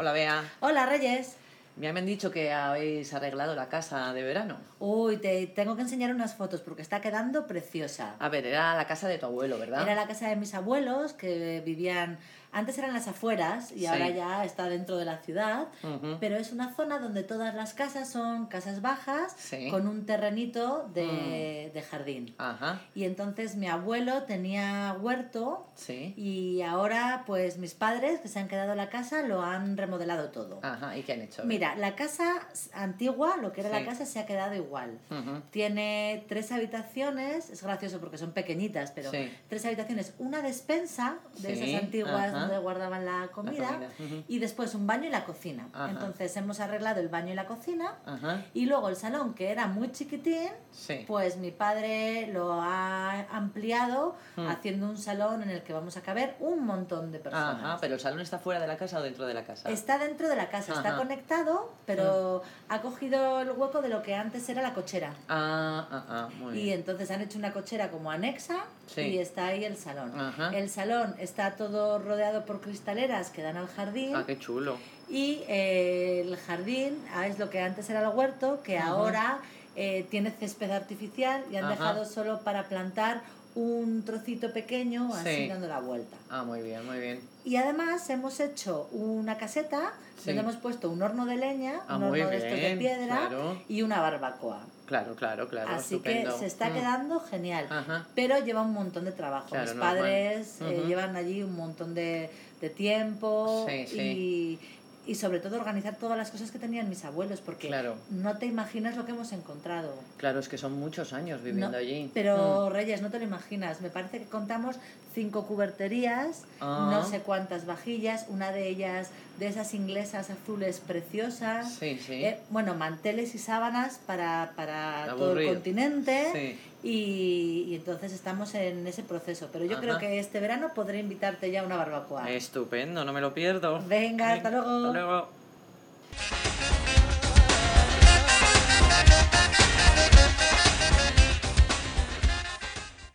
Hola Bea. Hola Reyes. Me han dicho que habéis arreglado la casa de verano. Uy, te tengo que enseñar unas fotos porque está quedando preciosa. A ver, era la casa de tu abuelo, ¿verdad? Era la casa de mis abuelos que vivían antes eran las afueras y Sí. ahora ya está dentro de la ciudad, Ujú. pero es una zona donde todas las casas son casas bajas Sí. Mm. con un terrenito de, de jardín. Ajá, Y entonces mi abuelo tenía huerto sí. y ahora pues mis padres que se han quedado en la casa lo han remodelado todo. Ajá, ¿y qué han hecho? Mira, la casa antigua, lo que era Sí. la casa, se ha quedado igual. Ujú. Tiene tres habitaciones, es gracioso porque son pequeñitas, pero Sí. tres habitaciones, una despensa de Sí, esas antiguas ajá. donde guardaban la comida, comida, ujú. y después un baño y la cocina. Entonces hemos arreglado el baño y la cocina, y luego el salón, que era muy chiquitín, pues mi padre lo ha ampliado Mm. haciendo un salón en el que vamos a caber un montón de personas. Pero el salón está fuera de la casa o dentro de la casa. Está dentro de la casa, está Ajá. Pero ha cogido el hueco de lo que antes era la cochera. Ah, ah, ah, muy Y bien. entonces han hecho una cochera como anexa Sí. y está ahí el salón. Ajá. El salón está todo rodeado por cristaleras que dan al jardín Ah, qué chulo. y eh, el jardín ah, es lo que antes era el huerto, que Ajá. ahora eh, tiene césped artificial y han Ajá. dejado solo para plantar un trocito pequeño así Sí. dando la vuelta. Ah, muy bien, muy bien. Y además hemos hecho una caseta Sí. donde hemos puesto un horno de leña, Ah, un horno de estos de bien, piedra claro. y una barbacoa. Claro, claro, claro. Así estupendo. que se está Mm. quedando genial. Ajá. Pero lleva un montón de trabajo. Claro, Mis normal. padres eh, llevan allí un montón de, de tiempo Sí, sí. Y, y sobre todo organizar todas las cosas que tenían mis abuelos, porque Claro. no te imaginas lo que hemos encontrado. Claro, es que son muchos años viviendo No, allí. Pero Mm. Reyes, no te lo imaginas. Me parece que contamos cinco cuberterías, Ah. no sé cuántas vajillas, una de ellas de esas inglesas azules preciosas. Sí, sí. Eh, bueno, manteles y sábanas para, para todo el continente. Sí. Y, y entonces estamos en ese proceso. Pero yo Ajá. creo que este verano podré invitarte ya a una barbacoa. Estupendo, no me lo pierdo. Venga, hasta luego. Hasta